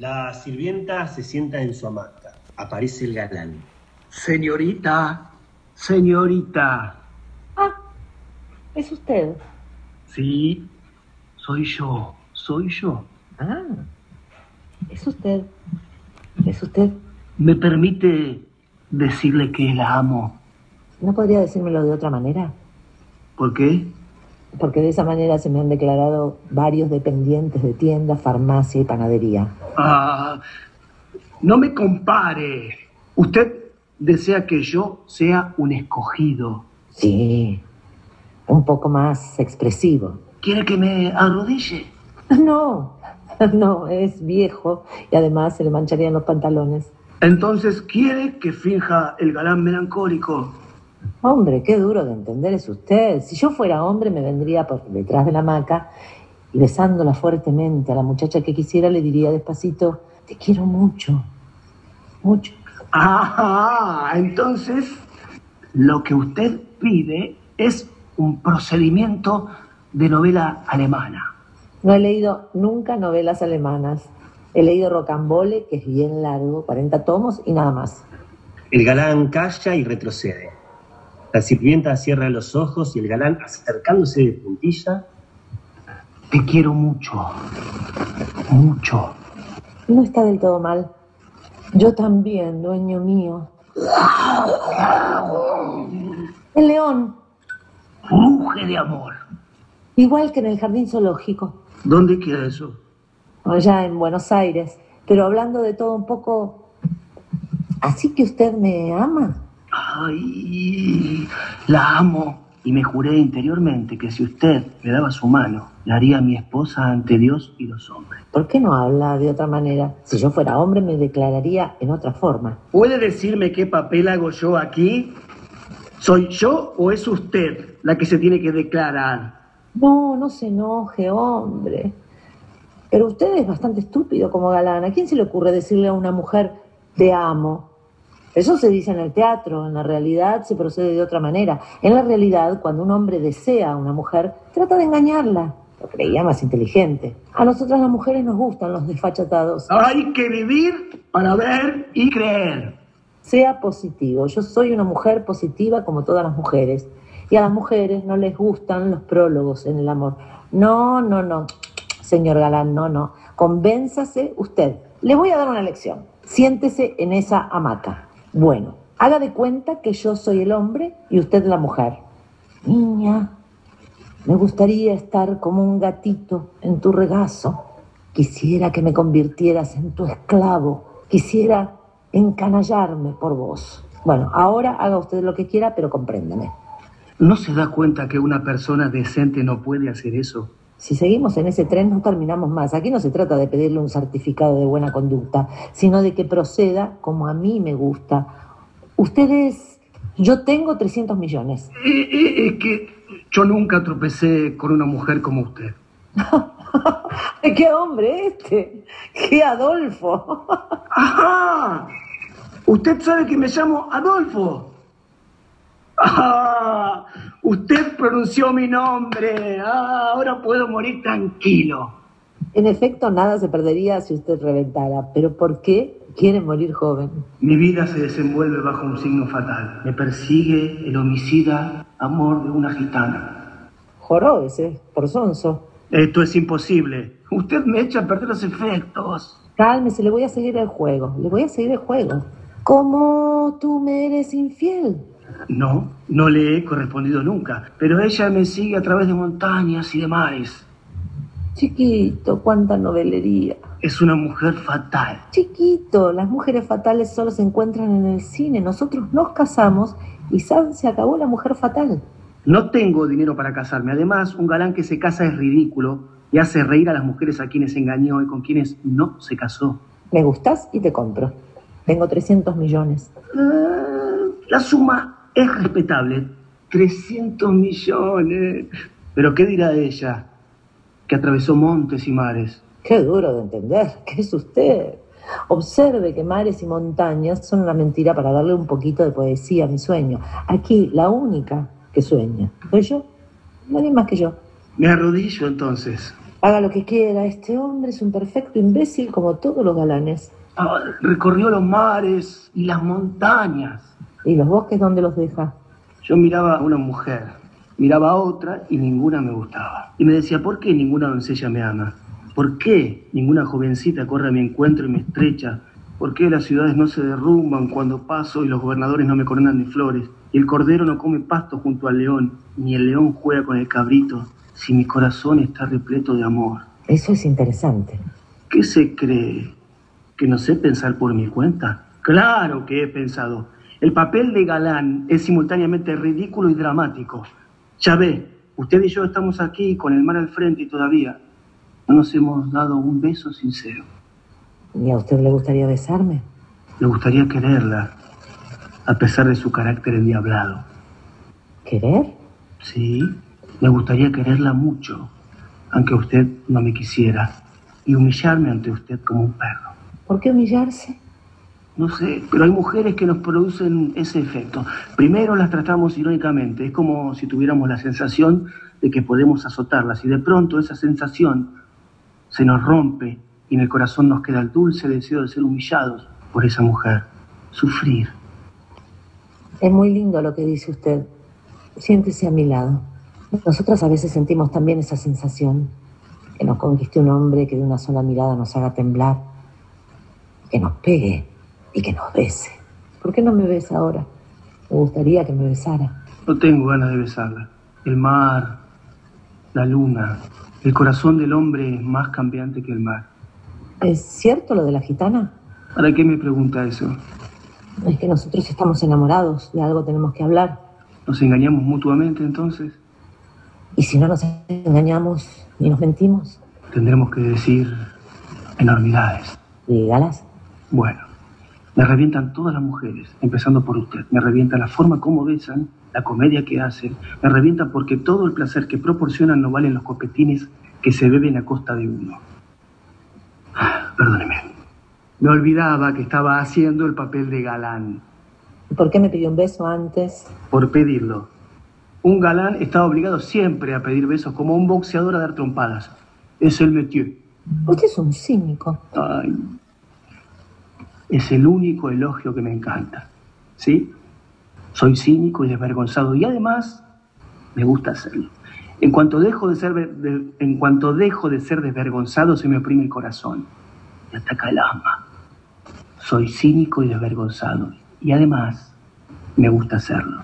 La sirvienta se sienta en su hamaca. Aparece el galán. Señorita, señorita. Ah, es usted. Sí, soy yo, soy yo. Ah, es usted. Es usted. ¿Me permite decirle que la amo? ¿No podría decírmelo de otra manera? ¿Por qué? Porque de esa manera se me han declarado varios dependientes de tienda, farmacia y panadería. Ah, no me compare. Usted desea que yo sea un escogido. Sí, un poco más expresivo. ¿Quiere que me arrodille? No, no, es viejo y además se le mancharían los pantalones. Entonces, ¿quiere que finja el galán melancólico? Hombre, qué duro de entender es usted. Si yo fuera hombre, me vendría por detrás de la hamaca y besándola fuertemente a la muchacha que quisiera le diría despacito, te quiero mucho, mucho. Ah, entonces lo que usted pide es un procedimiento de novela alemana. No he leído nunca novelas alemanas. He leído Rocambole, que es bien largo, 40 tomos y nada más. El galán calla y retrocede. La sirvienta cierra los ojos y el galán, acercándose de puntilla, Te quiero mucho, mucho. No está del todo mal. Yo también, dueño mío. El león, Ruge de amor. igual que en el jardín zoológico, ¿Dónde queda eso? allá en Buenos Aires. Pero hablando de todo un poco, ¿así que usted me ama? Ay, la amo. Y me juré interiormente que si usted me daba su mano, la haría mi esposa ante Dios y los hombres. ¿Por qué no habla de otra manera? Si yo fuera hombre me declararía en otra forma. ¿Puede decirme qué papel hago yo aquí? ¿Soy yo o es usted la que se tiene que declarar? No, no se enoje, hombre. Pero usted es bastante estúpido como galán. ¿A quién se le ocurre decirle a una mujer te amo? Eso se dice en el teatro, en la realidad se procede de otra manera. En la realidad, cuando un hombre desea a una mujer, trata de engañarla. Lo creía más inteligente. A nosotras las mujeres nos gustan los desfachatados. Hay que vivir para ver y creer. Sea positivo. Yo soy una mujer positiva como todas las mujeres. Y a las mujeres no les gustan los prólogos en el amor. No, no, no. Señor Galán, no, no. Convénzase usted. Le voy a dar una lección. Siéntese en esa hamaca. Bueno, haga de cuenta que yo soy el hombre y usted la mujer. Niña, me gustaría estar como un gatito en tu regazo. Quisiera que me convirtieras en tu esclavo. Quisiera encanallarme por vos. Bueno, ahora haga usted lo que quiera, pero compréndeme. ¿No se da cuenta que una persona decente no puede hacer eso? Si seguimos en ese tren no terminamos más. Aquí no se trata de pedirle un certificado de buena conducta, sino de que proceda como a mí me gusta. Ustedes, yo tengo 300 millones. Es que yo nunca tropecé con una mujer como usted. ¡Qué hombre este! ¡Qué Adolfo! ¡Ajá! Usted sabe que me llamo Adolfo. ¡Ah! Usted pronunció mi nombre. Ah, ahora puedo morir tranquilo. En efecto, nada se perdería si usted reventara. ¿Pero por qué quiere morir joven? Mi vida se desenvuelve bajo un signo fatal. Me persigue el homicida amor de una gitana. Joró ese, por sonso. Esto es imposible. Usted me echa a perder los efectos. Cálmese, le voy a seguir el juego. Le voy a seguir el juego. ¿Cómo tú me eres infiel? No, no le he correspondido nunca, pero ella me sigue a través de montañas y de mares. Chiquito, cuánta novelería. Es una mujer fatal. Chiquito, las mujeres fatales solo se encuentran en el cine. Nosotros nos casamos y ¿saben? se acabó la mujer fatal. No tengo dinero para casarme. Además, un galán que se casa es ridículo y hace reír a las mujeres a quienes engañó y con quienes no se casó. Me gustas y te compro. Tengo 300 millones. Ah, la suma es respetable. 300 millones. Pero ¿qué dirá ella? Que atravesó montes y mares. Qué duro de entender. ¿Qué es usted? Observe que mares y montañas son una mentira para darle un poquito de poesía a mi sueño. Aquí, la única que sueña soy yo. Nadie más que yo. Me arrodillo entonces. Haga lo que quiera, este hombre es un perfecto imbécil como todos los galanes. Ah, recorrió los mares y las montañas. ¿Y los bosques dónde los deja? Yo miraba a una mujer, miraba a otra y ninguna me gustaba. Y me decía, ¿por qué ninguna doncella me ama? ¿Por qué ninguna jovencita corre a mi encuentro y me estrecha? ¿Por qué las ciudades no se derrumban cuando paso y los gobernadores no me coronan de flores? Y el cordero no come pasto junto al león, ni el león juega con el cabrito, si mi corazón está repleto de amor. Eso es interesante. ¿Qué se cree? ¿Que no sé pensar por mi cuenta? Claro que he pensado. El papel de galán es simultáneamente ridículo y dramático. Ya ve, usted y yo estamos aquí con el mar al frente y todavía no nos hemos dado un beso sincero. ¿Y a usted le gustaría besarme? Le gustaría quererla, a pesar de su carácter endiablado. ¿Querer? Sí, me gustaría quererla mucho, aunque usted no me quisiera, y humillarme ante usted como un perro. ¿Por qué humillarse? No sé, pero hay mujeres que nos producen ese efecto. Primero las tratamos irónicamente, es como si tuviéramos la sensación de que podemos azotarlas y de pronto esa sensación se nos rompe y en el corazón nos queda el dulce deseo de ser humillados por esa mujer, sufrir. Es muy lindo lo que dice usted. Siéntese a mi lado. Nosotras a veces sentimos también esa sensación, que nos conquiste un hombre que de una sola mirada nos haga temblar, que nos pegue y que nos bese. ¿Por qué no me besa ahora? Me gustaría que me besara. No tengo ganas de besarla. El mar, la luna, el corazón del hombre es más cambiante que el mar. ¿Es cierto lo de la gitana? ¿Para qué me pregunta eso? Es que nosotros estamos enamorados, de algo tenemos que hablar. ¿Nos engañamos mutuamente entonces? ¿Y si no nos engañamos ni nos mentimos? Tendremos que decir enormidades. Dígalas. Bueno, me revientan todas las mujeres, empezando por usted. Me revienta la forma como besan, la comedia que hacen. Me revientan porque todo el placer que proporcionan no valen los copetines que se beben a costa de uno. Perdóneme. Me olvidaba que estaba haciendo el papel de galán. ¿Y por qué me pidió un beso antes? Por pedirlo. Un galán está obligado siempre a pedir besos, como un boxeador a dar trompadas. Es el métier. Usted es un cínico. Ay, es el único elogio que me encanta. ¿Sí? Soy cínico y desvergonzado y además me gusta hacerlo. En cuanto dejo de ser, en cuanto dejo de ser desvergonzado, se me oprime el corazón. Me ataca el alma. Soy cínico y desvergonzado. Y además, me gusta hacerlo.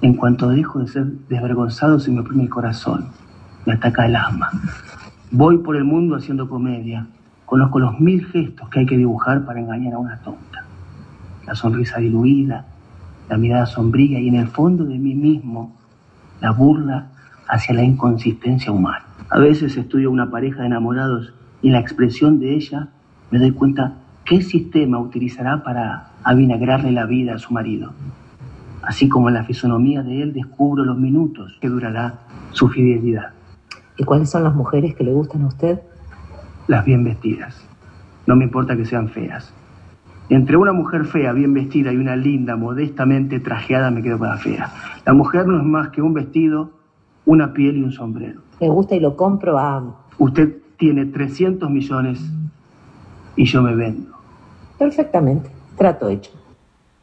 En cuanto dejo de ser desvergonzado, se me oprime el corazón. Me ataca el alma. Voy por el mundo haciendo comedia. Conozco los mil gestos que hay que dibujar para engañar a una tonta. La sonrisa diluida, la mirada sombría y en el fondo de mí mismo, la burla hacia la inconsistencia humana. A veces estudio una pareja de enamorados y la expresión de ella me doy cuenta qué sistema utilizará para avinagrarle la vida a su marido. Así como en la fisonomía de él descubro los minutos que durará su fidelidad. ¿Y cuáles son las mujeres que le gustan a usted? Las bien vestidas. No me importa que sean feas. Entre una mujer fea, bien vestida y una linda, modestamente trajeada, me quedo con la fea. La mujer no es más que un vestido, una piel y un sombrero. Me gusta y lo compro a... Usted tiene 300 millones y yo me vendo. Perfectamente. Trato hecho.